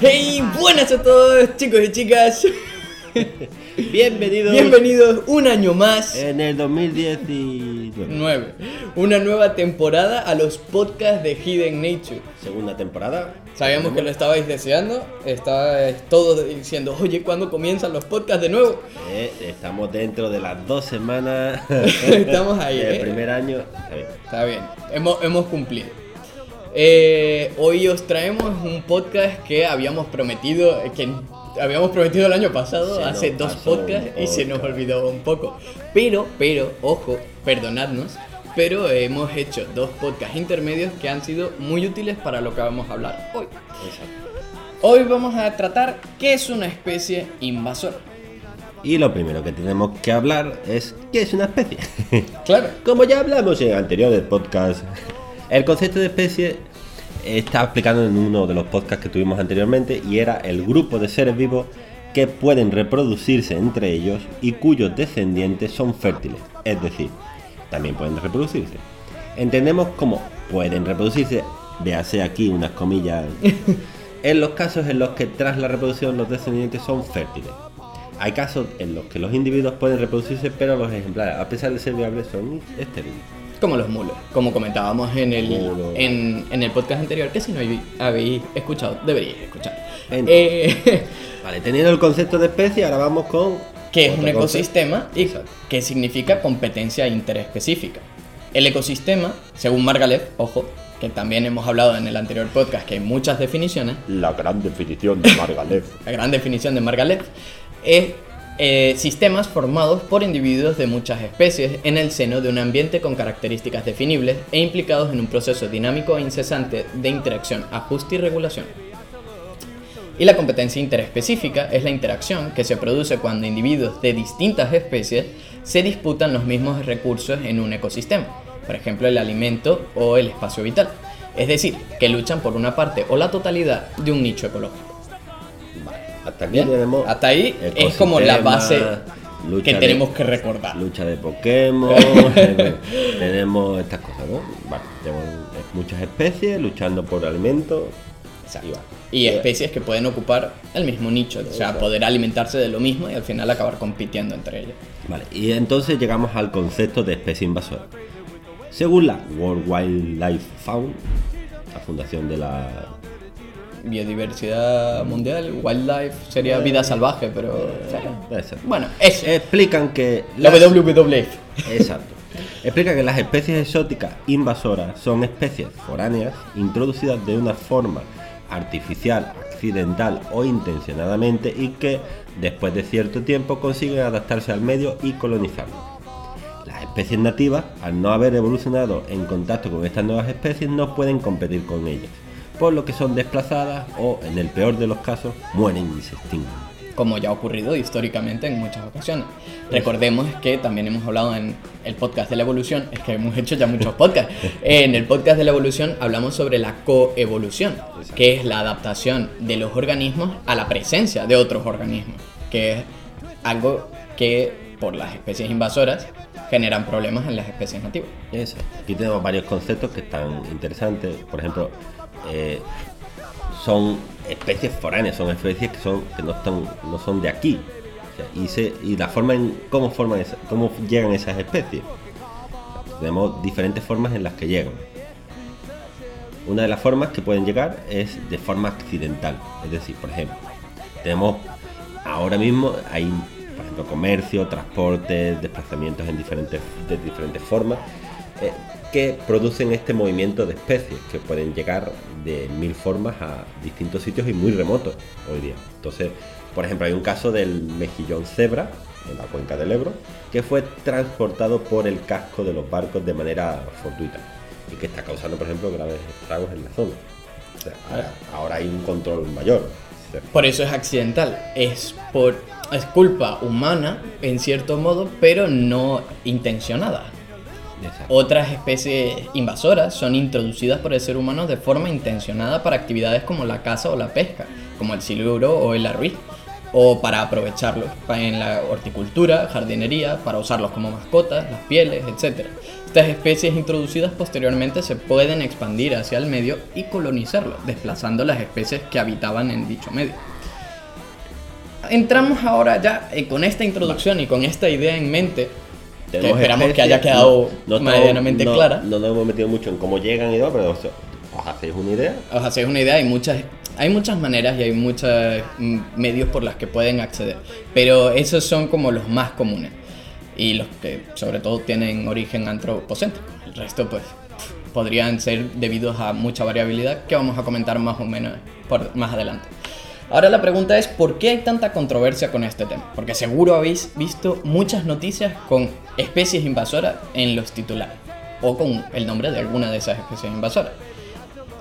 Hey, buenas a todos chicos y chicas. Bienvenidos Bienvenidos un año más. en el 2019. 9. Una nueva temporada a los podcasts de Hidden Nature. Segunda temporada. Sabíamos que lo estabais deseando. Estabais todos diciendo, oye, ¿cuándo comienzan los podcasts de nuevo? Eh, estamos dentro de las dos semanas Estamos ahí, del ¿eh? primer año. Está bien. Está bien, hemos, hemos cumplido. Eh, hoy os traemos un podcast que habíamos prometido, que habíamos prometido el año pasado, Se hace dos podcasts y se nos olvidó un poco. Pero, pero, ojo, perdonadnos, pero hemos hecho dos podcasts intermedios que han sido muy útiles para lo que vamos a hablar hoy. Exacto. Hoy vamos a tratar qué es una especie invasora. Y lo primero que tenemos que hablar es qué es una especie. Claro, Como ya hablamos en anteriores podcasts, el concepto de especie está explicado en uno de los podcasts que tuvimos anteriormente y era el grupo de seres vivos que pueden reproducirse entre ellos y cuyos descendientes son fértiles, es decir, también pueden reproducirse. Entendemos cómo pueden reproducirse, véase aquí unas comillas, en los casos en los que tras la reproducción los descendientes son fértiles. Hay casos en los que los individuos pueden reproducirse, pero los ejemplares, a pesar de ser viables, son estériles. Como los mulos, como comentábamos en el, en, en el podcast anterior, que si no habéis- escuchado, deberíais escuchar. Entonces. Eh, Vale, teniendo el concepto de especie, ahora vamos con. que es un ecosistema concepto. y Exacto. que significa competencia interespecífica. El ecosistema, según Margalef, ojo, que también hemos hablado en el anterior podcast, que hay muchas definiciones, La gran definición de Margalef. la gran definición de Margalef, es eh, sistemas formados por individuos de muchas especies en el seno de un ambiente con características definibles e implicados en un proceso dinámico e incesante de interacción, ajuste y regulación. Y la competencia interespecífica es la interacción que se produce cuando individuos de distintas especies se disputan los mismos recursos en un ecosistema, por ejemplo el alimento o el espacio vital, es decir, que luchan por una parte o la totalidad de un nicho ecológico. Hasta aquí tenemos. hasta ahí es como la base lucha que de- tenemos que recordar. Lucha de Pokémon, tenemos estas cosas, ¿no? Vale, tenemos muchas especies luchando por alimentos. Exacto. Y. Y especies que pueden ocupar el mismo nicho, o sea, poder alimentarse de lo mismo y al final acabar compitiendo entre ellas. Vale, y entonces llegamos al concepto de especie invasora. Según la World Wildlife Fund, la fundación de la Biodiversidad mundial, wildlife sería vida salvaje, pero. Debe ser. bueno, eso. Explican que La las- WWF. Exacto. Explica que las especies exóticas invasoras son especies foráneas introducidas de una forma artificial, accidental o intencionadamente y que después de cierto tiempo consiguen adaptarse al medio y colonizarlo. Las especies nativas, al no haber evolucionado en contacto con estas nuevas especies, no pueden competir con ellas, por lo que son desplazadas o, en el peor de los casos, mueren y se extinguen. como ya ha ocurrido históricamente en muchas ocasiones. Recordemos que también hemos hablado en el podcast de la evolución, es que hemos hecho ya muchos podcasts. En el podcast de la evolución hablamos sobre la coevolución, que es la adaptación de los organismos a la presencia de otros organismos, que es algo que por las especies invasoras generan problemas en las especies nativas. Eso. Aquí tenemos varios conceptos que están interesantes. Por ejemplo, eh, son especies foráneas, son especies que son que no son de aquí. Y la forma en cómo forman esa- cómo llegan esas especies. Tenemos diferentes formas en las que llegan. Una de las formas que pueden llegar es de forma accidental. Es decir, por ejemplo, tenemos ahora mismo hay por ejemplo comercio, transporte, desplazamientos en diferentes, de diferentes formas eh, que producen este movimiento de especies que pueden llegar de mil formas a distintos sitios y muy remotos hoy día. Entonces, por ejemplo, hay un caso del mejillón cebra en la cuenca del Ebro que fue transportado por el casco de los barcos de manera fortuita y que está causando, por ejemplo, graves estragos en la zona. Ahora, hay un control mayor. Por eso es accidental, es por es culpa humana en cierto modo, pero no intencionada. Otras especies invasoras son introducidas por el ser humano de forma intencionada para actividades como la caza o la pesca, como el siluro o el arruí, o para aprovecharlos en la horticultura, jardinería, para usarlos como mascotas, las pieles, etc. Estas especies introducidas posteriormente se pueden expandir hacia el medio y colonizarlo, desplazando las especies que habitaban en dicho medio. Entramos ahora ya eh, con esta introducción y con esta idea en mente, Tenemos esperamos que haya quedado no- no medianamente no- clara. No nos hemos metido mucho en cómo llegan y todo, pero o sea, os hacéis una idea. os hacéis una idea, hay muchas, hay muchas maneras y hay muchos mm, medios por los que pueden acceder, pero esos son como los más comunes y los que sobre todo tienen origen antropocéntrico. El resto pues podrían ser debidos a mucha variabilidad que vamos a comentar más o menos por, más adelante. Ahora la pregunta es, ¿por qué hay tanta controversia con este tema? Porque seguro habéis visto muchas noticias con especies invasoras en los titulares, o con el nombre de alguna de esas especies invasoras.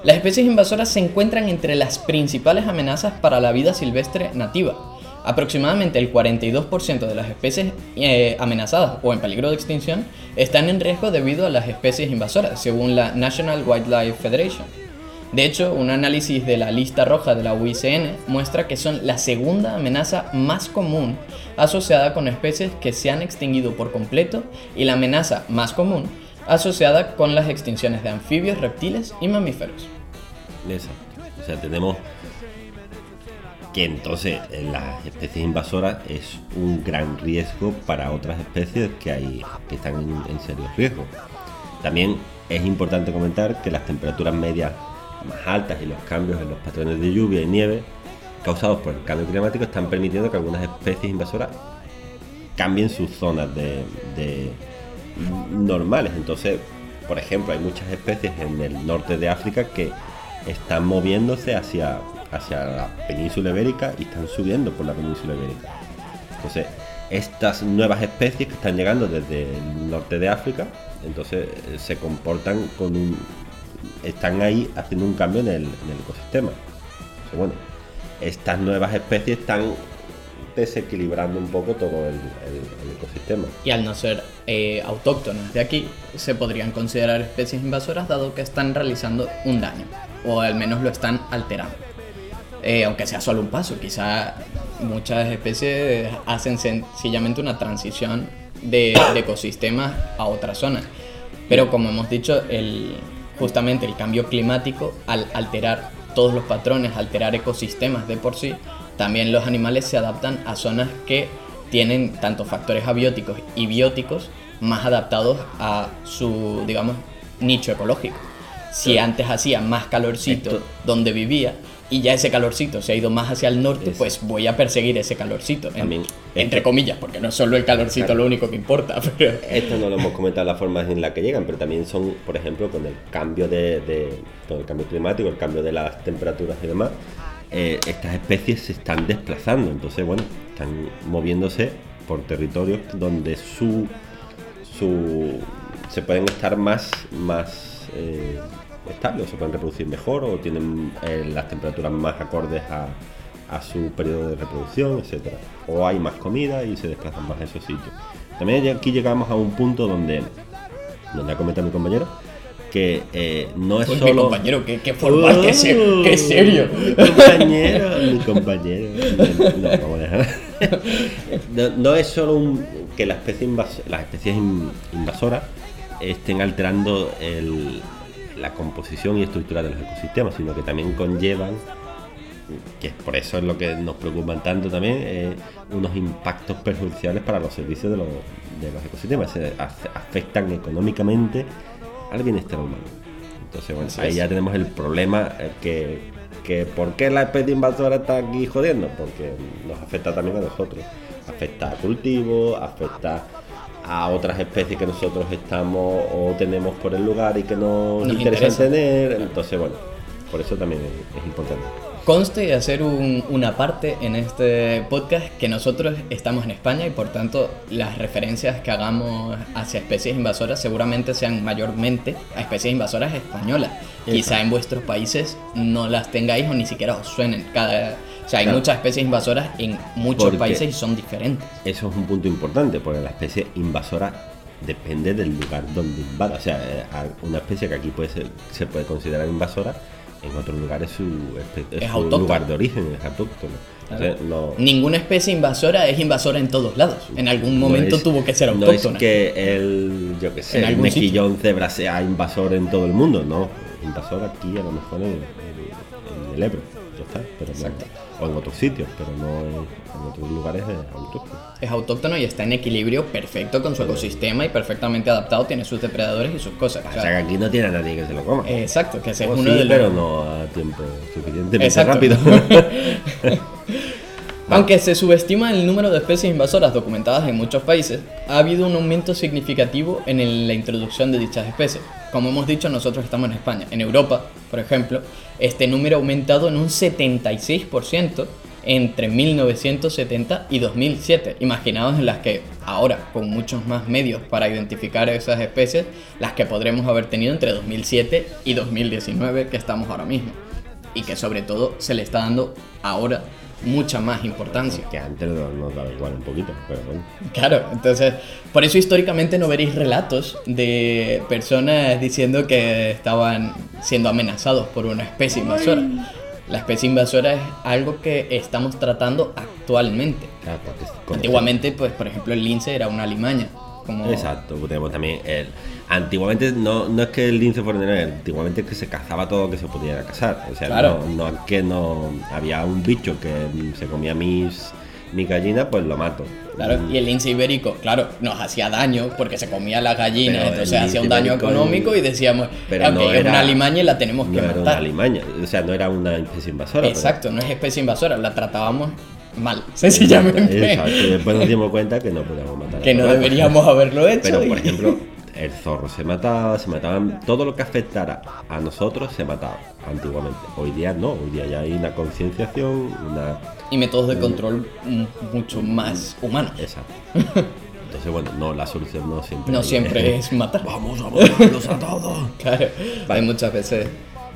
Las especies invasoras se encuentran entre las principales amenazas para la vida silvestre nativa. Aproximadamente el 42% de las especies eh, amenazadas o en peligro de extinción están en riesgo debido a las especies invasoras, según la National Wildlife Federation. De hecho, un análisis de la lista roja de la UICN muestra que son la segunda amenaza más común asociada con especies que se han extinguido por completo y la amenaza más común asociada con las extinciones de anfibios, reptiles y mamíferos. Exacto. O sea, tenemos que entonces eh, las especies invasoras es un gran riesgo para otras especies que, hay, que están en, en serio riesgo. También es importante comentar que las temperaturas medias más altas y los cambios en los patrones de lluvia y nieve causados por el cambio climático están permitiendo que algunas especies invasoras cambien sus zonas de, normales. Entonces, por ejemplo, hay muchas especies en el norte de África que están moviéndose hacia, hacia la península ibérica y están subiendo por la península ibérica. Entonces, estas nuevas especies que están llegando desde el norte de África, entonces eh, se comportan con un. Están ahí haciendo un cambio en el, ecosistema. Bueno, estas nuevas especies están desequilibrando un poco todo el, ecosistema. Y al no ser eh, autóctonas de aquí, se podrían considerar especies invasoras dado que están realizando un daño, o al menos lo están alterando. Eh, aunque sea solo un paso, quizá muchas especies hacen sencillamente una transición de, de ecosistemas a otra zona. Pero como hemos dicho, el, justamente el cambio climático, al alterar todos los patrones, alterar ecosistemas de por sí, también los animales se adaptan a zonas que tienen tanto factores abióticos y bióticos más adaptados a su, digamos, nicho ecológico. Si antes hacía más calorcito Esto- donde vivía y ya ese calorcito se ha ido más hacia el norte, Es- pues voy a perseguir ese calorcito. en- También- entre comillas, porque no es solo el calorcito Claro. lo único que importa, pero... Esto no lo hemos comentado las formas en las que llegan, pero también son, por ejemplo, con el cambio de, de- con el cambio climático, el cambio de las temperaturas y demás, eh, estas especies se están desplazando. Entonces, bueno, están moviéndose por territorios donde su, su se pueden estar más, más eh, estables, o se pueden reproducir mejor, o tienen eh, las temperaturas más acordes a, a su periodo de reproducción, etcétera. O hay más comida y se desplazan más a esos sitios. También aquí llegamos a un punto donde, donde ha comentado mi compañero, que eh, no es Pues solo... mi compañero, qué, qué formal, qué, se- qué serio. Mi compañero, mi compañero. No, vamos a dejar. No, no es solo un- que la especie invas- las especies in- invasoras estén alterando el- la composición y estructura de los ecosistemas, sino que también conllevan, que por eso es lo que nos preocupan tanto también, eh, unos impactos perjudiciales para los servicios de los, de los ecosistemas. Se af- afectan económicamente al bienestar humano. Entonces, bueno, ahí es. ya tenemos el problema eh, que, que ¿por qué la especie invasora está aquí jodiendo? Porque nos afecta también a nosotros. Afecta a cultivos, afecta a otras especies que nosotros estamos o tenemos por el lugar y que nos, Nos interesa interesa. tener. Entonces, bueno, por eso también es, es importante. Conste de hacer un- una parte en este podcast que nosotros estamos en España y por tanto las referencias que hagamos hacia especies invasoras seguramente sean mayormente a especies invasoras españolas. Quizá en vuestros países no las tengáis o ni siquiera os suenen. Cada, sea, hay Claro. muchas especies invasoras en muchos Porque- países y son diferentes. Eso es un punto importante, porque la especie invasora depende del lugar donde invada. O sea, eh, una especie que aquí puede ser, se puede considerar invasora en otros lugares su, espe- es Es su lugar de origen, es autóctono. No, Ninguna especie invasora es invasora en todos lados. En algún no momento es- tuvo que ser No autóctona. es que el, yo que sé, el mejillón cebra sea invasor en todo el mundo, no. Invasor aquí a lo mejor en, en- en el Ebro, ya está. Pero no- Exacto. O en otros sitios, pero no en, en otros lugares es autóctono. Es autóctono y está en equilibrio perfecto con su ecosistema y perfectamente adaptado, tiene sus depredadores y sus cosas. O sea que aquí no tiene a nadie que se lo coma. Exacto, que ese es O uno sí, de los... pero no a tiempo suficientemente Exacto. rápido. Aunque se subestima el número de especies invasoras documentadas en muchos países, ha habido un aumento significativo en la introducción de dichas especies. Como hemos dicho, nosotros estamos en España. En Europa, por ejemplo, este número ha aumentado en un 76% entre 1970 y 2007. Imaginaos en las que ahora, con muchos más medios para identificar esas especies, las que podremos haber tenido entre 2007 y 2019, que estamos ahora mismo. Y que sobre todo se le está dando ahora mucha más importancia. que antes nos daba igual un poquito, pero bueno. Claro, entonces, por eso históricamente no veréis relatos de personas diciendo que estaban siendo amenazados por una especie invasora. La especie invasora es algo que estamos tratando actualmente. Claro, Antiguamente, pues, por ejemplo, el lince era una limaña. Como... Exacto, tenemos también el. Antiguamente no, no es que el lince fuera antiguamente es que se cazaba todo lo que se pudiera cazar. O sea, Claro. no, no es que no había un bicho que se comía mis, mi gallina, pues lo mato. Claro, y el lince ibérico, claro, nos hacía daño porque se comía las gallinas, entonces hacía un daño económico y decíamos, pero "Ok, no es era- una limaña y la tenemos no que era matar. una alimaña, o sea, no era una especie invasora. pero- Exacto, no es especie invasora, la tratábamos mal, sencillamente. Exacto, y después nos dimos cuenta que no podíamos matar. Que no deberíamos haberlo hecho. Pero, por ejemplo, el zorro se mataba, se mataban, todo lo que afectara a nosotros se mataba antiguamente. Hoy día no, hoy día ya hay una concienciación, una... Y métodos de control mucho más humanos. Exacto. Entonces, bueno, no, la solución no siempre... No siempre es matar. Vamos a matarlos a todos. Claro, hay muchas veces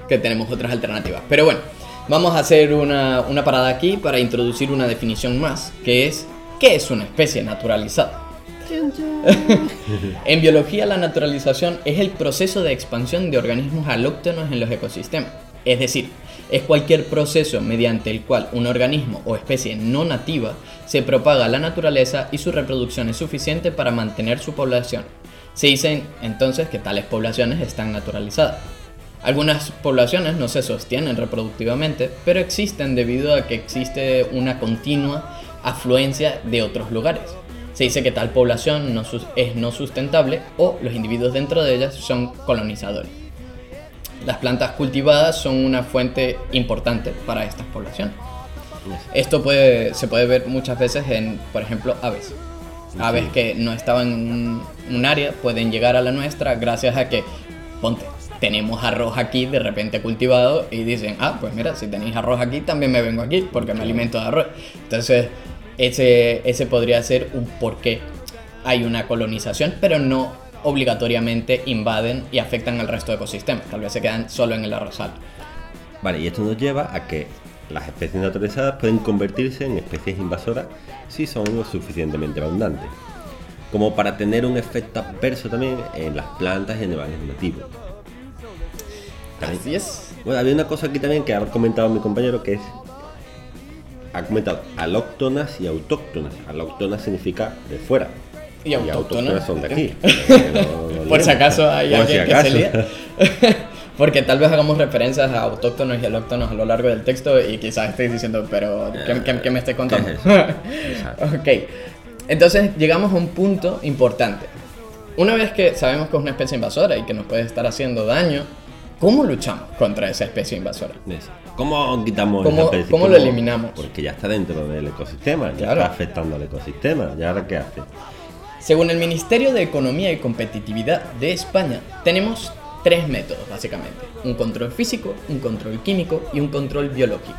que tenemos otras alternativas. Pero bueno, vamos a hacer una, una parada aquí para introducir una definición más, que es, ¿qué es una especie naturalizada? en biología la naturalización es el proceso de expansión de organismos alóctonos en los ecosistemas. Es decir, es cualquier proceso mediante el cual un organismo o especie no nativa se propaga a la naturaleza y su reproducción es suficiente para mantener su población. Se dicen entonces que tales poblaciones están naturalizadas. Algunas poblaciones no se sostienen reproductivamente, pero existen debido a que existe una continua afluencia de otros lugares. Se dice que tal población no es no sustentable o los individuos dentro de ellas son colonizadores. Las plantas cultivadas son una fuente importante para estas poblaciones. Esto puede, se puede ver muchas veces en, por ejemplo, aves. Aves que no estaban en un, un área pueden llegar a la nuestra gracias a que, ponte, tenemos arroz aquí de repente cultivado y dicen, ah, pues mira, si tenéis arroz aquí, también me vengo aquí porque me alimento de arroz. Entonces, ese, ese podría ser un por qué hay una colonización, pero no obligatoriamente invaden y afectan al resto de ecosistemas. Tal vez se quedan solo en el arrozal. Vale, y esto nos lleva a que las especies naturalizadas pueden convertirse en especies invasoras si son lo suficientemente abundantes, como para tener un efecto adverso también en las plantas y animales nativos. También- Así es. Bueno, había una cosa aquí también que ha comentado mi compañero que es. Ha comentado alóctonas y autóctonas. Alóctonas significa de fuera. Y autóctonas. son de aquí. No- no Por si acaso hay si alguien que se lía. Porque tal vez hagamos referencias a autóctonos y alóctonos a lo largo del texto y quizás estéis diciendo, pero ¿qué, qué- qué me estáis contando? Exacto. ok, entonces llegamos a un punto importante. Una vez que sabemos que es una especie invasora y que nos puede estar haciendo daño, ¿cómo luchamos contra esa especie invasora? Eso. ¿Cómo quitamos ¿Cómo- especie? cómo lo eliminamos? Porque ya está dentro del ecosistema, ya Claro. está afectando al ecosistema. ¿Y ahora qué hace? Según el Ministerio de Economía y Competitividad de España, tenemos tres métodos básicamente. Un control físico, un control químico y un control biológico.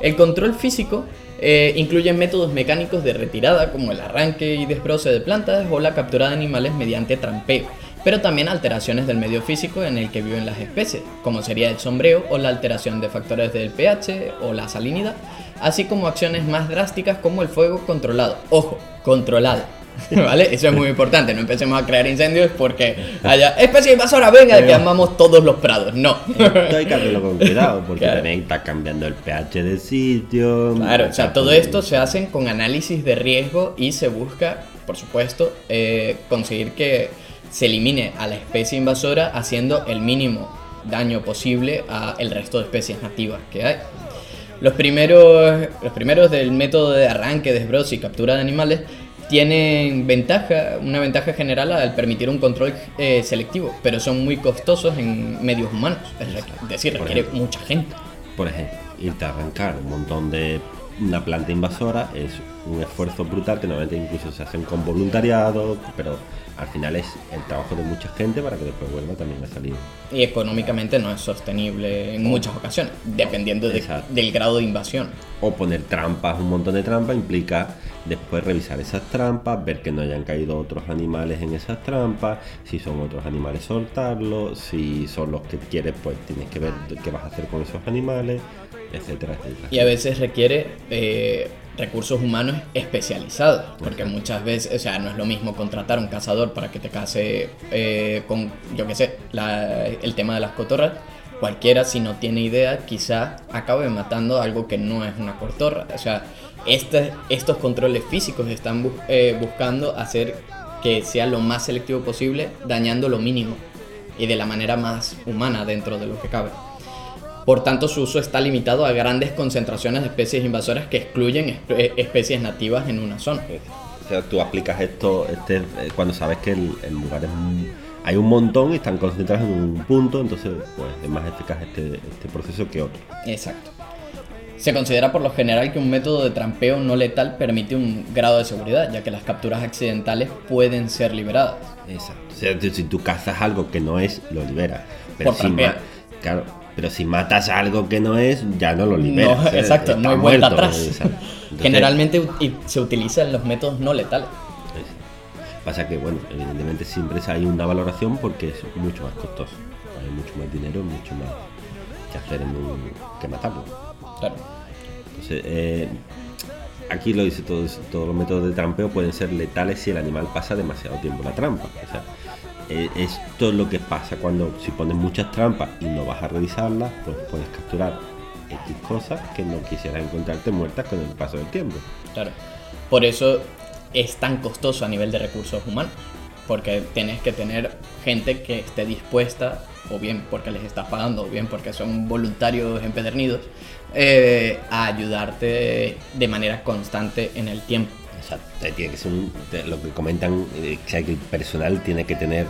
El control físico eh, incluye métodos mecánicos de retirada como el arranque y desbroce de plantas o la captura de animales mediante trampeo, pero también alteraciones del medio físico en el que viven las especies, como sería el sombreo o la alteración de factores del pH o la salinidad, así como acciones más drásticas como el fuego controlado. Ojo, controlado. ¿Vale? Eso es muy importante. No empecemos a crear incendios porque haya especie invasora, venga, que amamos todos los prados. No. Esto hay que hacerlo con cuidado porque Claro. también está cambiando el pH del sitio. Claro, o sea, todo esto se hacen con análisis de riesgo y se busca, por supuesto, eh, conseguir que se elimine a la especie invasora haciendo el mínimo daño posible a el resto de especies nativas que hay. Los primeros, los primeros del método de arranque, desbroce y captura de animales tienen ventaja, una ventaja general al permitir un control eh, selectivo, pero son muy costosos en medios humanos, es decir, Por requiere ejemplo. mucha gente. Por ejemplo, irte a arrancar un montón de una planta invasora es un esfuerzo brutal que normalmente incluso se hacen con voluntariado, pero al final es el trabajo de mucha gente para que después vuelva también a salir. y económicamente no es sostenible en muchas ocasiones, dependiendo de- del grado de invasión. O poner trampas, un montón de trampas, implica después revisar esas trampas, ver que no hayan caído otros animales en esas trampas, si son otros animales soltarlos, si son los que quieres, pues tienes que ver qué vas a hacer con esos animales, etcétera, etcétera. Y a veces requiere eh, recursos humanos especializados, porque muchas veces, o sea, no es lo mismo contratar a un cazador para que te case eh, con, yo qué sé, la- el tema de las cotorras. Cualquiera, si no tiene idea, quizá acabe matando algo que no es una cotorra. O sea, este- estos controles físicos están bu- eh, buscando hacer que sea lo más selectivo posible, dañando lo mínimo y de la manera más humana dentro de lo que cabe. Por tanto, su uso está limitado a grandes concentraciones de especies invasoras que excluyen espe- especies nativas en una zona. O sea, tú aplicas esto este, eh, cuando sabes que el, el lugar es un- hay un montón y están concentrados en un punto, entonces pues es más eficaz este, este proceso que otro. Exacto. Se considera por lo general que un método de trampeo no letal permite un grado de seguridad, ya que las capturas accidentales pueden ser liberadas. Exacto. O sea, si tú cazas algo que no es, lo liberas. Pero Por si claro, pero si matas algo que no es, ya no lo liberas. No, O sea, exacto, no hay vuelta muerto, atrás. Entonces, Generalmente se utilizan los métodos no letales. es- Pasa que, bueno, evidentemente siempre hay una valoración porque es mucho más costoso. Hay mucho más dinero, mucho más que hacer en un, que matarlo. Claro. Entonces, eh, aquí lo dice todo, todos los métodos de trampeo pueden ser letales si el animal pasa demasiado tiempo en la trampa. O sea, eh, esto es lo que pasa cuando si pones muchas trampas y no vas a revisarlas, pues puedes capturar X cosas que no quisieras encontrarte muertas con el paso del tiempo. Claro. Por eso es tan costoso a nivel de recursos humanos. Porque tienes que tener gente que esté dispuesta, o bien porque les estás pagando, o bien porque son voluntarios empedernidos, eh, a ayudarte de manera constante en el tiempo. O sea, tiene que ser un- lo que comentan, eh, o que el personal tiene que tener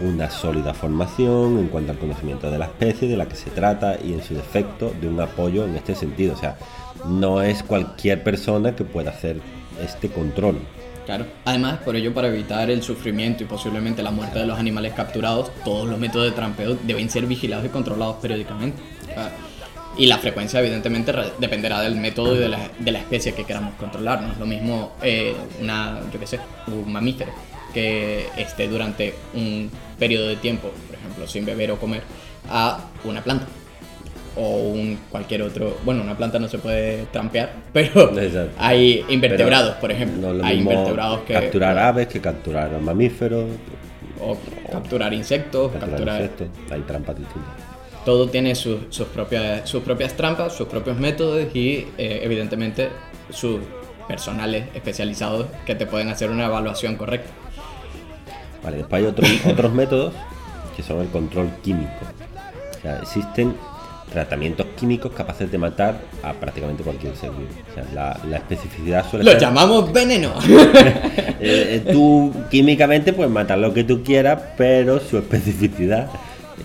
una sólida formación en cuanto al conocimiento de la especie, de la que se trata y en su defecto de un apoyo en este sentido. O sea, no es cualquier persona que pueda hacer este control. Claro. Además, por ello, para evitar el sufrimiento y posiblemente la muerte de los animales capturados, todos los métodos de trampeo deben ser vigilados y controlados periódicamente. Ah, Y la frecuencia, evidentemente, dependerá del método y de la, de la especie que queramos controlar. No es lo mismo eh, una, yo qué sé, un mamífero que esté durante un periodo de tiempo, por ejemplo, sin beber o comer, a una planta. O un cualquier otro. Bueno, una planta no se puede trampear, pero Exacto. hay invertebrados, Pero por ejemplo. no hay invertebrados que. capturar aves que capturar mamíferos, o capturar insectos, capturar capturar, insectos. Hay trampas distintas. Todo tiene sus, sus propias, sus propias trampas, sus propios métodos y eh, evidentemente sus personales especializados que te pueden hacer una evaluación correcta. Vale, después hay otros, otros métodos que son el control químico. O sea, existen tratamientos químicos capaces de matar a prácticamente cualquier ser vivo. O sea, la, la especificidad suele Lo ser... llamamos veneno. Eh, eh, tú químicamente puedes matar lo que tú quieras, pero su especificidad,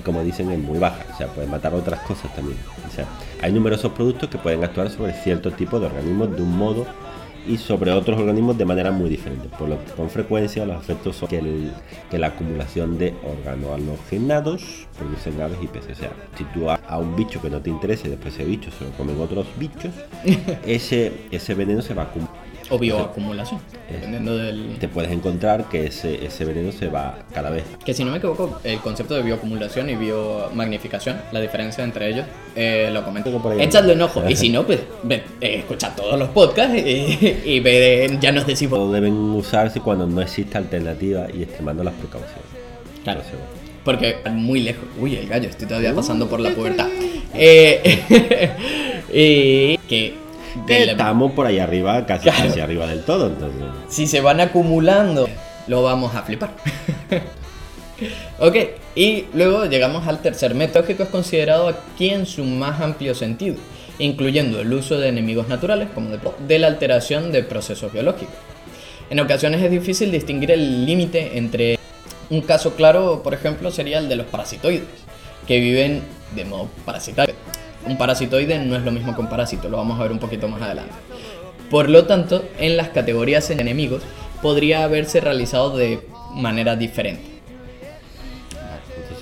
como dicen, es muy baja. O sea, puedes matar otras cosas también. O sea, hay numerosos productos que pueden actuar sobre ciertos tipos de organismos de un modo y sobre otros organismos de manera muy diferente. Por lo que con frecuencia los efectos son que, el- que la acumulación de organohalogenados producen aves y peces. O sea, si tú a, a un bicho que no te interese, después ese bicho se lo comen otros bichos, ese, ese veneno se va a acumular O bioacumulación, dependiendo del... Te puedes encontrar que ese, ese veneno se va cada vez. Que si no me equivoco, el concepto de bioacumulación y biomagnificación, la diferencia entre ellos, eh, lo comento. Échale un ojo. Y si no, pues ve, eh, escucha todos los podcasts y, ya nos decimos. Todo deben usarse cuando no existe alternativa y extremando las precauciones. Claro. Porque muy lejos. Uy, el gallo, estoy todavía pasando por la pubertad. Eh, y que la- Estamos por ahí arriba, casi, Claro. casi arriba del todo. Entonces, si se van acumulando, lo vamos a flipar. ok, y luego llegamos al tercer método que es considerado aquí en su más amplio sentido, incluyendo el uso de enemigos naturales como de, de la alteración de procesos biológicos. En ocasiones es difícil distinguir el límite entre un caso claro, por ejemplo, sería el de los parasitoides, que viven de modo parasitario. Un parasitoide no es lo mismo que un parásito, lo vamos a ver un poquito más adelante. Por lo tanto, en las categorías de enemigos podría haberse realizado de manera diferente.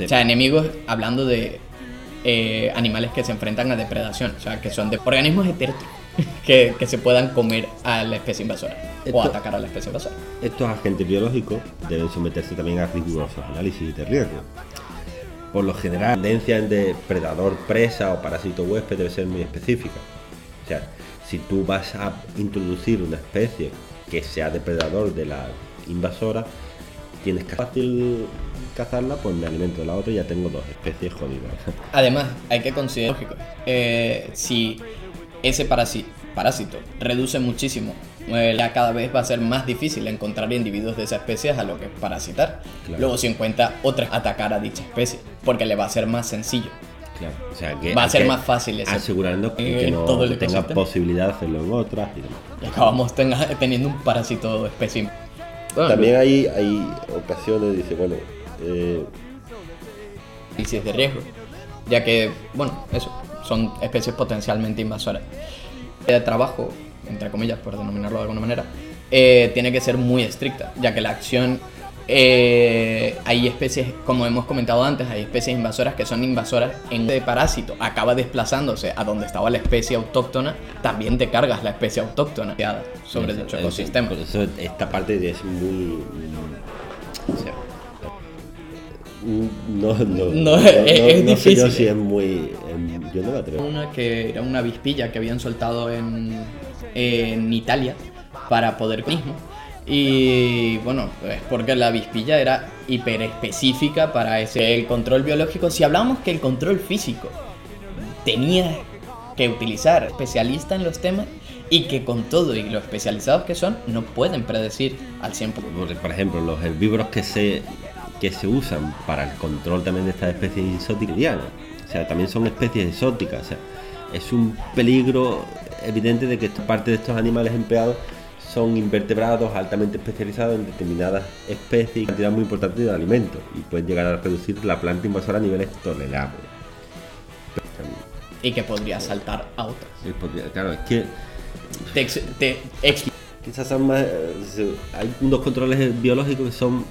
O sea, enemigos hablando de eh, animales que se enfrentan a depredación, o sea, que son de organismos etéricos que, que se puedan comer a la especie invasora o Esto- atacar a la especie invasora. estos agentes biológicos deben someterse también a rigurosos análisis de riesgo. Por lo general, la tendencia en depredador-presa o parásito-huésped debe ser muy específica. O sea, si tú vas a introducir una especie que sea depredador de la invasora, tienes que fácil cazarla, pues me alimento de la otra y ya tengo dos especies jodidas. Además, hay que considerar, eh, si ese parásito reduce muchísimo, eh, ya cada vez va a ser más difícil encontrar individuos de esa especie a lo que parasitar. Claro. Luego, si encuentra otra, atacar a dicha especie, porque le va a ser más sencillo. Claro, o sea que Va a ser que más fácil ese- asegurando que, que no todo el tenga ecosistema. posibilidad de hacerlo en otras y demás. Y acabamos tenga- teniendo un parásito especie. Bueno, También hay, hay ocasiones, dice, bueno, eh, crisis de riesgo, ya que, bueno, eso, son especies potencialmente invasoras. El trabajo, entre comillas, por denominarlo de alguna manera, eh, tiene que ser muy estricta, ya que la acción, eh, hay especies, como hemos comentado antes, hay especies invasoras que son invasoras en de parásito, acaba desplazándose a donde estaba la especie autóctona, también te cargas la especie autóctona sobre eso- ecosistema. Por eso esta parte es muy... o sea, mm, no, no, No, es- es no yo difícil. si es muy... em, yo no me atrevo. Una que era una avispilla que habían soltado en, en Italia para poder mismo. Y bueno, es porque la avispilla era hiper específica para ese el control biológico. Si hablamos que el control físico tenía que utilizar especialistas en los temas y que con todo y lo especializados que son, no pueden predecir al 100%. Por, ejemplo, los herbívoros que se, que se usan para el control también de estas especies exóticas, o sea, también son especies exóticas, o sea, es un peligro evidente de que parte de estos animales empleados son invertebrados altamente especializados en determinadas especies y cantidad muy importante de alimentos y pueden llegar a reducir la planta invasora a niveles tolerables. Y que podría saltar a otras. claro, es que Te, ex- te quizás son más, eh, hay unos controles biológicos que son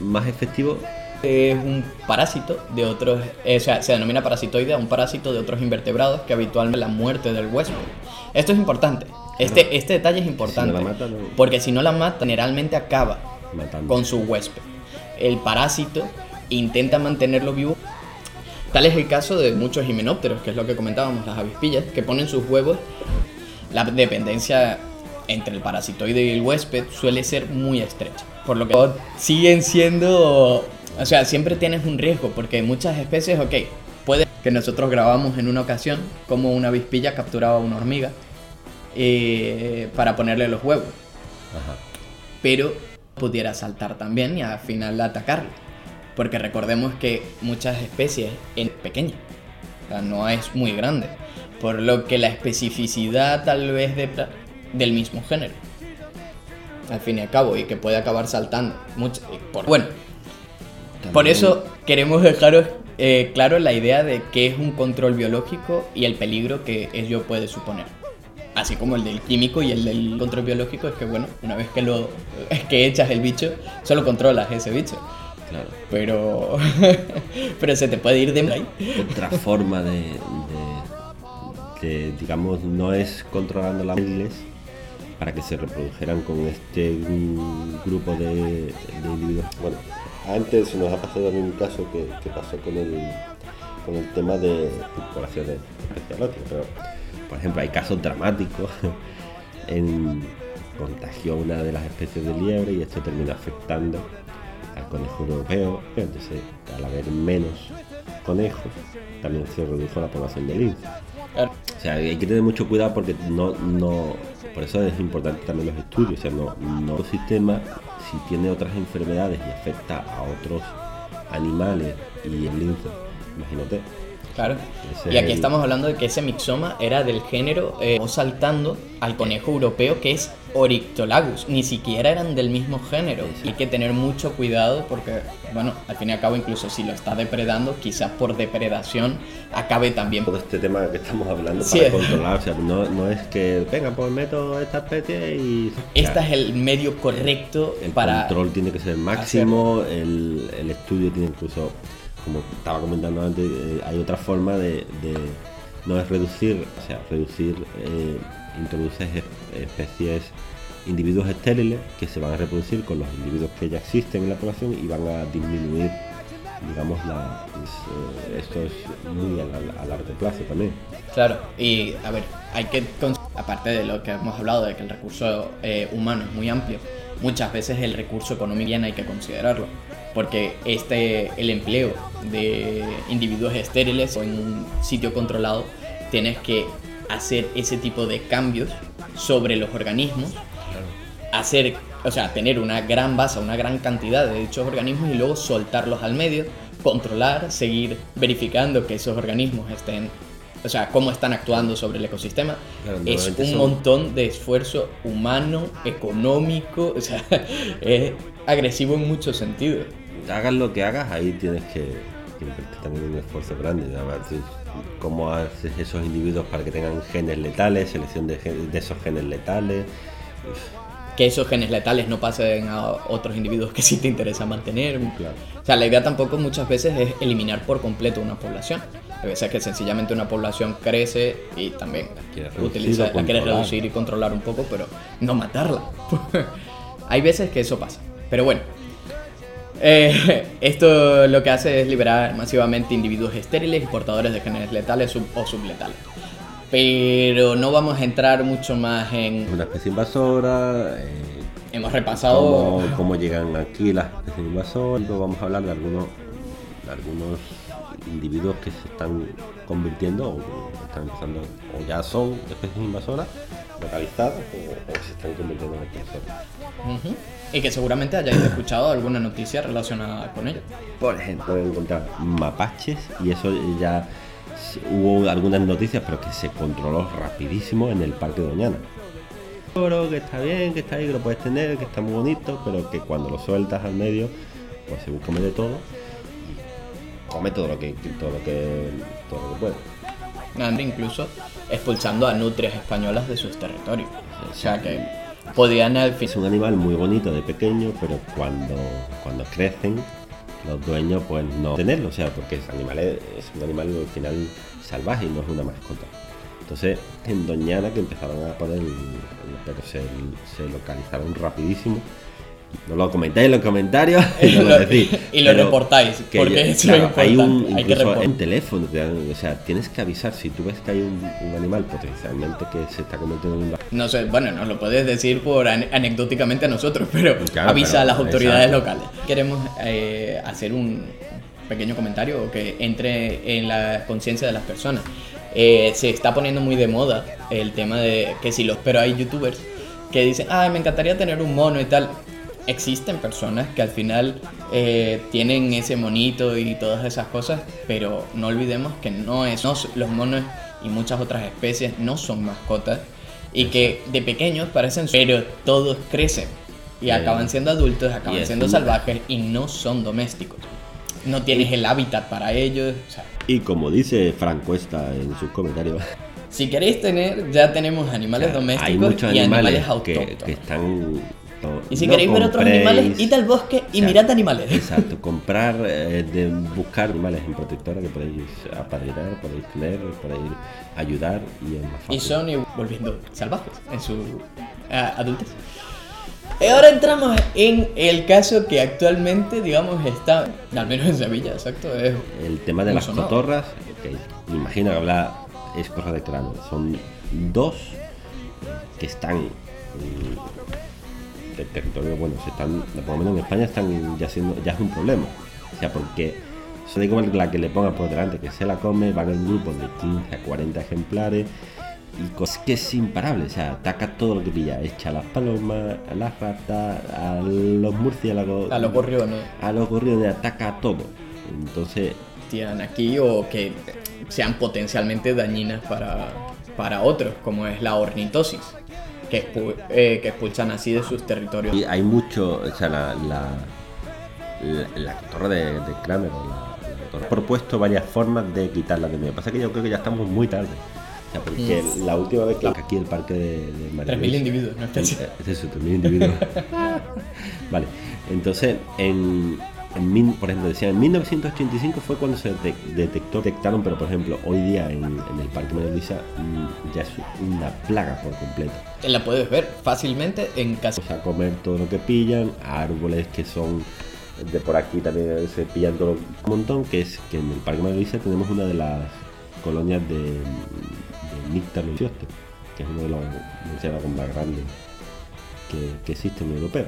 más efectivos es un parásito de otros, eh, o sea, se denomina parasitoide a un parásito de otros invertebrados que habitualmente la muerte del huésped. Esto es importante. Este, este detalle es importante. la mata, no. Porque si no la mata, generalmente acaba matando. con su huésped. El parásito intenta mantenerlo vivo. Tal es el caso de muchos himenópteros, que es lo que comentábamos, las avispillas, que ponen sus huevos. La dependencia entre el parasitoide y el huésped suele ser muy estrecha. Por lo que siguen siendo... O sea, siempre tienes un riesgo, porque muchas especies, ok, que nosotros grabamos en una ocasión como una avispilla capturaba a una hormiga eh, para ponerle los huevos Ajá. pero pudiera saltar también y al final atacarlo. Porque recordemos que muchas especies o sea, no es muy grande, por lo que la especificidad tal vez de, del mismo género, al fin y al cabo, y que puede acabar saltando. mucho- por, bueno, por eso queremos dejaros eh, claro la idea de qué es un control biológico y el peligro que ello puede suponer. Así como el del químico y el del control biológico es que bueno, una vez que lo es que echas el bicho, solo controlas ese bicho. Claro. Pero pero se te puede ir de ahí. Otra forma de, de- de, digamos, no es controlando las miles, para que se reprodujeran con este grupo de, de individuos. Bueno, antes se nos ha pasado un caso que, que pasó con el, con el tema de poblaciones especialóticas, pero por ejemplo hay casos dramáticos en contagió una de las especies de liebre y esto terminó afectando al conejo europeo. Entonces, al haber menos conejos, también se redujo la población de lince. O sea, hay que tener mucho cuidado porque no, no, por eso es importante también los estudios. O sea, no, el sistema, si tiene otras enfermedades y afecta a otros animales y el lince, imagínate, Claro. Y aquí estamos hablando de que ese mixoma era del género eh, saltando al conejo europeo que es Oryctolagus. Ni siquiera eran del mismo género. Y hay que tener mucho cuidado porque, bueno, al fin y al cabo, incluso si lo está depredando, quizás por depredación acabe también. Todo este tema que estamos hablando para controlar, o sea, no, es que, venga, pues meto esta especie y. Este es el medio correcto el para. El control tiene que ser máximo, el, el estudio tiene incluso como estaba comentando antes, eh, hay otra forma de, no es reducir, o sea, reducir, eh, introduces especies, individuos estériles que se van a reproducir con los individuos que ya existen en la población y van a disminuir, digamos, la, eh, esto es muy a, largo plazo también. Claro, y a ver, hay que, aparte de lo que hemos hablado, de que el recurso humano es muy amplio, muchas veces el recurso económico bien hay que considerarlo porque este, el empleo de individuos estériles o en un sitio controlado, tienes que hacer ese tipo de cambios sobre los organismos, hacer, o sea, tener una gran base, una gran cantidad de dichos organismos y luego soltarlos al medio, controlar, seguir verificando que esos organismos estén o sea, cómo están actuando sobre el ecosistema. es un montón de esfuerzo humano, económico, o sea, es agresivo en muchos sentidos. Hagas lo que hagas, ahí tienes que, que también un esfuerzo grande. ¿Cómo haces esos individuos para que tengan genes letales, selección de, de esos genes letales? que esos genes letales no pasen a otros individuos que sí te interesa mantener. O sea, la idea tampoco muchas veces es eliminar por completo una población. A veces que sencillamente una población crece y también la, utiliza, la quieres reducir y controlar un poco, pero no matarla. Hay veces que eso pasa. Pero bueno, eh, esto lo que hace es liberar masivamente individuos estériles y portadores de genes letales o subletales pero no vamos a entrar mucho más en... Una especie invasora. Eh, hemos repasado... Cómo, llegan aquí las especies invasoras. Vamos a hablar de algunos, de algunos individuos que se están convirtiendo o están empezando o ya son especies invasoras localizadas o, se están convirtiendo en especies Y que seguramente hayáis escuchado alguna noticia relacionada con ello. Por ejemplo, encontrar mapaches y eso ya hubo algunas noticias, pero que se controló rapidísimo en el Parque de Doñana. Que está bien, que está ahí, que lo puedes tener, que está muy bonito, pero que cuando lo sueltas al medio, pues se come de todo y come todo lo que, todo lo que, todo lo que puede. Incluso expulsando a nutrias españolas de sus territorios. O sea que podían Es un animal muy bonito de pequeño, pero cuando, cuando crecen los dueños pues no tenerlo, o sea, porque es, animal, es un animal al final salvaje y no es una mascota. Entonces, en Doñana que empezaron a poner, pero se, se localizaron rapidísimo no lo comentáis en los comentarios y lo, y lo reportáis. Porque hay un incluso en teléfono, o sea, tienes que avisar si tú ves que hay un, animal potencialmente que se está convirtiendo en un No sé, bueno, nos lo puedes decir por anecdóticamente a nosotros, pero avisa a las autoridades locales. Queremos eh, hacer un pequeño comentario que entre en la conciencia de las personas. Eh, se está poniendo muy de moda el tema de que si los pero hay youtubers que dicen, ay, me encantaría tener un mono y tal existen personas que al final eh, tienen ese monito y todas esas cosas, pero no olvidemos que no es, los monos y muchas otras especies no son mascotas y que de pequeños parecen, pero todos crecen y acaban siendo adultos, acaban siendo salvajes y no son domésticos. No tienes el hábitat para ellos. Y como dice Frank Cuesta en sus comentarios, si queréis tener, ya tenemos animales domésticos y animales, autóctonos. que están Y si no queréis ver otros animales, id al bosque y mirad animales. Exacto, comprar, eh, de buscar animales en protectora que podéis apadrinar, podéis tener, podéis ayudar y es más fácil. Y son, y volviendo, salvajes en su ah, adultez. Y ahora entramos en el caso que actualmente, digamos, está, al menos en Sevilla, exacto, es El tema de las sonado. cotorras, que me imagino que habla es cosa de cráneo. Son dos que están mm, del territorio, bueno, se están, por lo menos en España están ya siendo, ya es un problema. O sea, porque eso da igual la que le pongan por delante, que se la come, van en grupos de 15 a 40 ejemplares y cosas que es imparable, o sea, ataca todo lo que pilla, echa a las palomas, a las ratas, a los murciélagos, a los gorriones, a los gorriones, ataca a todo. Entonces, tiran aquí o que sean potencialmente dañinas para, para otros, como es la ornitosis, que, expu- eh, que expulsan así de sus territorios. Y hay mucho, o sea, la, la, la, la cotorra de, de Kramer, la, la propuesto varias formas de quitarla de medio. Pasa que yo creo que ya estamos muy tarde. O sea, porque la última vez que aquí el parque de, de María 3.000 Luisa- individuos, no Es eso, 3.000 individuos. vale, entonces, en, en por ejemplo, decían, en 1985 fue cuando se de- detectó, detectaron, pero por ejemplo, hoy día en, en el Parque María mm, ya es una plaga por completo. La puedes ver fácilmente en casi... O sea, comer todo lo que pillan, árboles que son de por aquí también se pillan todo un montón, que es que en el Parque María tenemos una de las colonias de, de que es uno de los murciélagos más grandes que, que existe en Europea.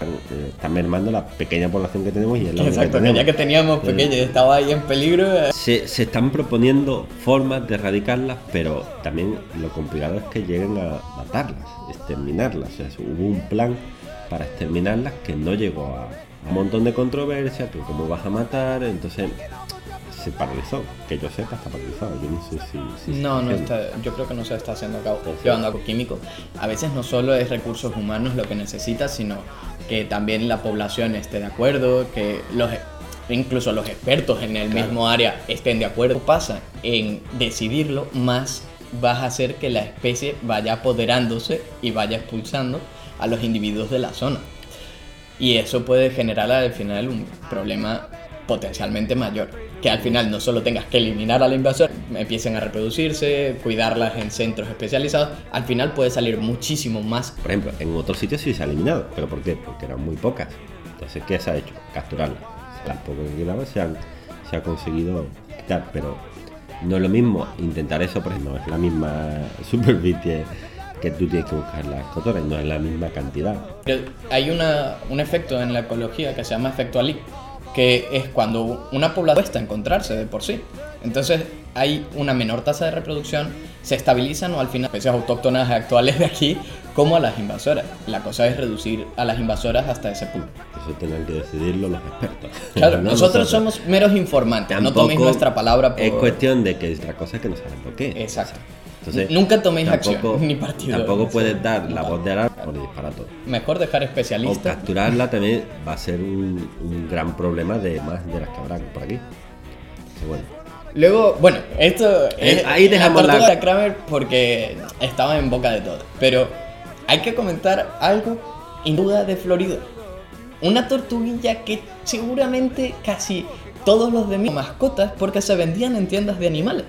Están, eh, mermando la pequeña población que tenemos y es la Exacto, que ya que teníamos pequeño y estaba ahí en peligro, eh, Se, se están proponiendo formas de erradicarlas, pero también lo complicado es que lleguen a matarlas, exterminarlas. O sea, hubo un plan para exterminarlas que no llegó a, a un montón de controversia, que cómo vas a matar, entonces se paralizó. Que yo sepa, está paralizado. Yo no sé si... si No, no haciendo. está, yo creo que no se está haciendo a cabo, llevando a cabo químico. A veces no solo es recursos humanos lo que necesita, sino que también la población esté de acuerdo, que los incluso los expertos en el Claro. mismo área estén de acuerdo. Pasa en decidirlo, más vas a hacer que la especie vaya apoderándose y vaya expulsando a los individuos de la zona. Y eso puede generar al final un problema potencialmente mayor. Que al final no solo tengas que eliminar al invasor, empiecen a reproducirse, cuidarlas en centros especializados, al final puede salir muchísimo más. Por ejemplo, en otros sitios sí se ha eliminado. ¿Pero por qué? Porque eran muy pocas. Entonces, ¿qué se ha hecho? Capturarlas. Las pocas que quedaban se, han, se ha conseguido quitar. Pero no es lo mismo intentar eso, porque no es la misma superficie que tú tienes que buscar las cotoras, no es la misma cantidad. Pero hay una, un efecto en la ecología que se llama efecto Ali, que es cuando una población cuesta encontrarse de por sí. Entonces hay una menor tasa de reproducción, se estabilizan o al final especies autóctonas actuales de aquí como a las invasoras. La cosa es reducir a las invasoras hasta ese punto. Eso tendrán que decidirlo los expertos. Claro, No nosotros somos meros informantes, no Tampoco toméis nuestra palabra por... Es cuestión de que otra cosa es que no saben por qué. Exacto. Entonces, Nunca toméis tampoco- acción, ni partido. Tampoco puedes dar la voz de alarma por disparar todo. Mejor dejar O especialistas. capturarla también va a ser un, un gran problema de más de las que habrá por aquí. Pero bueno, Luego, bueno, esto Eh, es ahí dejamos la la- de Kramer porque estaba en boca de todo. Pero hay que comentar algo en duda de Florida. Una tortuguilla que seguramente casi todos los de mis mascotas porque se vendían en tiendas de animales.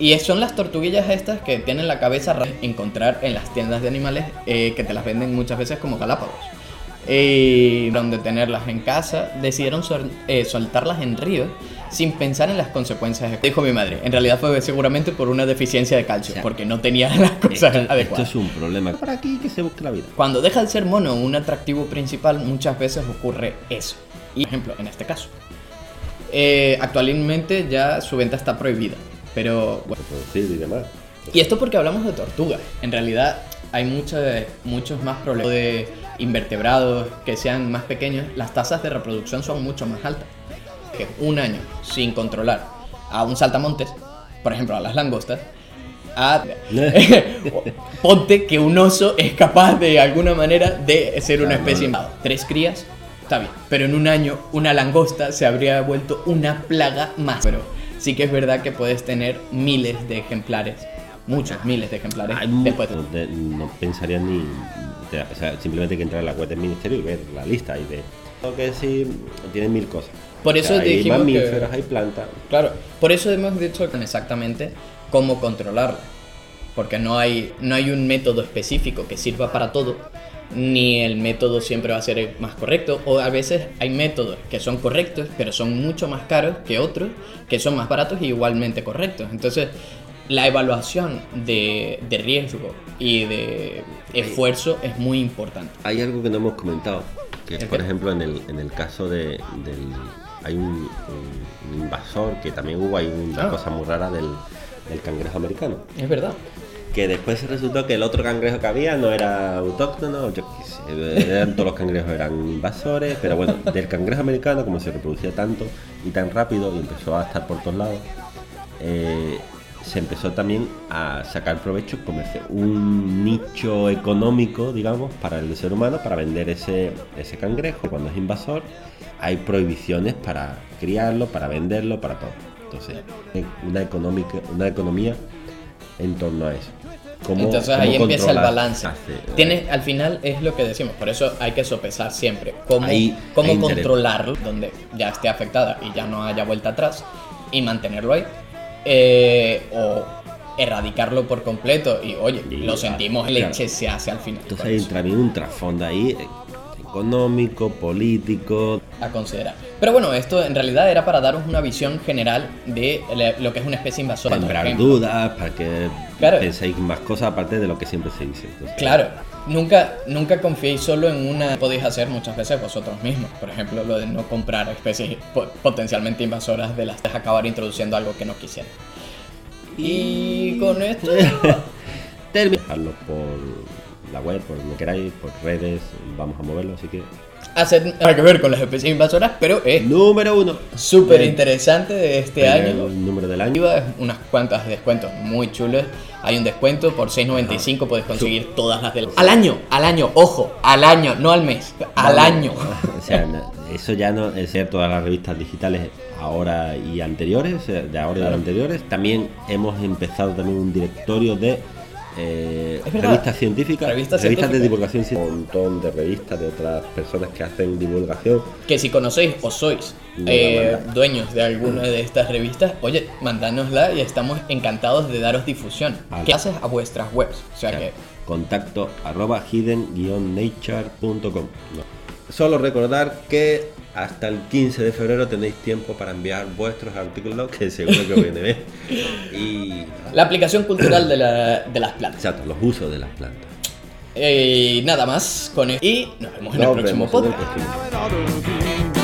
Y son las tortuguillas estas que tienen la cabeza rara encontrar en las tiendas de animales eh, que te las venden muchas veces como galápagos. Y donde tenerlas en casa, decidieron sol- eh, soltarlas en río sin pensar en las consecuencias. Dijo mi madre, en realidad fue seguramente por una deficiencia de calcio, O sea, porque no tenía las cosas esto, esto adecuadas. es un problema. Para aquí que se busque la vida. Cuando deja de ser mono un atractivo principal, muchas veces ocurre eso. Y, por ejemplo, en este caso. Eh, actualmente ya su venta está prohibida. Pero bueno. Reproducir y demás. Y esto porque hablamos de tortugas. En realidad hay muchos, muchos más problemas de invertebrados que sean más pequeños. Las tasas de reproducción son mucho más altas. Que un año sin controlar a un saltamontes, por ejemplo a las langostas, a... ponte que un oso es capaz de alguna manera de ser una especie invasora. Tres crías, está bien. Pero en un año una langosta se habría vuelto una plaga más. Pero sí que es verdad que puedes tener miles de ejemplares, muchos miles de ejemplares Hay mu- después. no, te- no pensaría ni te- o sea, simplemente hay que entrar en la web del ministerio y ver la lista y de lo que sí tienen mil cosas. Por eso hay dijimos que- mamíferos, hay plantas. Claro, por eso hemos dicho exactamente cómo controlarla. Porque no hay, no hay un método específico que sirva para todo, ni el método siempre va a ser el más correcto. O a veces hay métodos que son correctos, pero son mucho más caros que otros, que son más baratos y igualmente correctos. Entonces, la evaluación de, de riesgo y de esfuerzo es muy importante. Hay algo que no hemos comentado, que es ¿El por ejemplo en el, en el caso de, del... Hay un, un- un invasor, que también hubo, hay una Ah. cosa muy rara del, del cangrejo americano. Es verdad. Que después resultó que el otro cangrejo que había no era autóctono, yo qué sé, todos los cangrejos eran invasores, pero bueno, del cangrejo americano, como se reproducía tanto y tan rápido y empezó a estar por todos lados, eh, se empezó también a sacar provecho comercial, un nicho económico, digamos, para el ser humano, para vender ese, ese cangrejo. Cuando es invasor, hay prohibiciones para criarlo, para venderlo, para todo. Entonces, una, económica, una economía en torno a eso. ¿Cómo- Entonces cómo ahí empieza el balance. Hace- Tiene, al final es lo que decimos, por eso hay que sopesar siempre cómo, Ahí cómo controlarlo donde ya esté afectada y ya no haya vuelta atrás y mantenerlo ahí. eh, o erradicarlo por completo y oye, Y, lo sentimos, claro. leche se hace al final. Entonces hay también un trasfondo ahí eh, económico, político. a considerar. Pero bueno, esto en realidad era para daros una visión general de lo que es una especie invasora. Para dudas, para que Claro. penséis más cosas aparte de lo que siempre se dice. Entonces, Claro, nunca, nunca confiéis solo en una. Podéis hacer muchas veces vosotros mismos. Por ejemplo, lo de no comprar especies po- potencialmente invasoras de las que acabar introduciendo algo que no quisieran. Y con esto. Terminarlo por la web, por donde queráis, por redes, vamos a moverlo, así que. hacer nada que ver con las especies invasoras, pero es Número uno. súper Eh, interesante de este primer año. número del año. Unas cuantas descuentos muy chulos. Hay un descuento por 6.95 puedes conseguir todas las del al año, al año, ojo, al año, no al mes, al año. O sea, eso ya no es ser todas las revistas digitales ahora y anteriores, de ahora y de anteriores. También hemos empezado también un directorio de eh, revistas científicas, Revistas de científicas. divulgación, científica. un montón de revistas de otras personas que hacen divulgación. Que si conocéis o sois eh, dueños de alguna de estas revistas, oye, mandádnosla y estamos encantados de daros difusión. Vale. ¿Qué haces a vuestras webs? O sea que Contacto arroba hidden-nature.com. No. Solo recordar que hasta el 15 de febrero tenéis tiempo para enviar vuestros artículos, que seguro que os viene bien. Y. la aplicación cultural de, la- de las plantas. Exacto, los usos de las plantas. Y nada más con esto. Y nos vemos en el Nos próximo el podcast. próximo.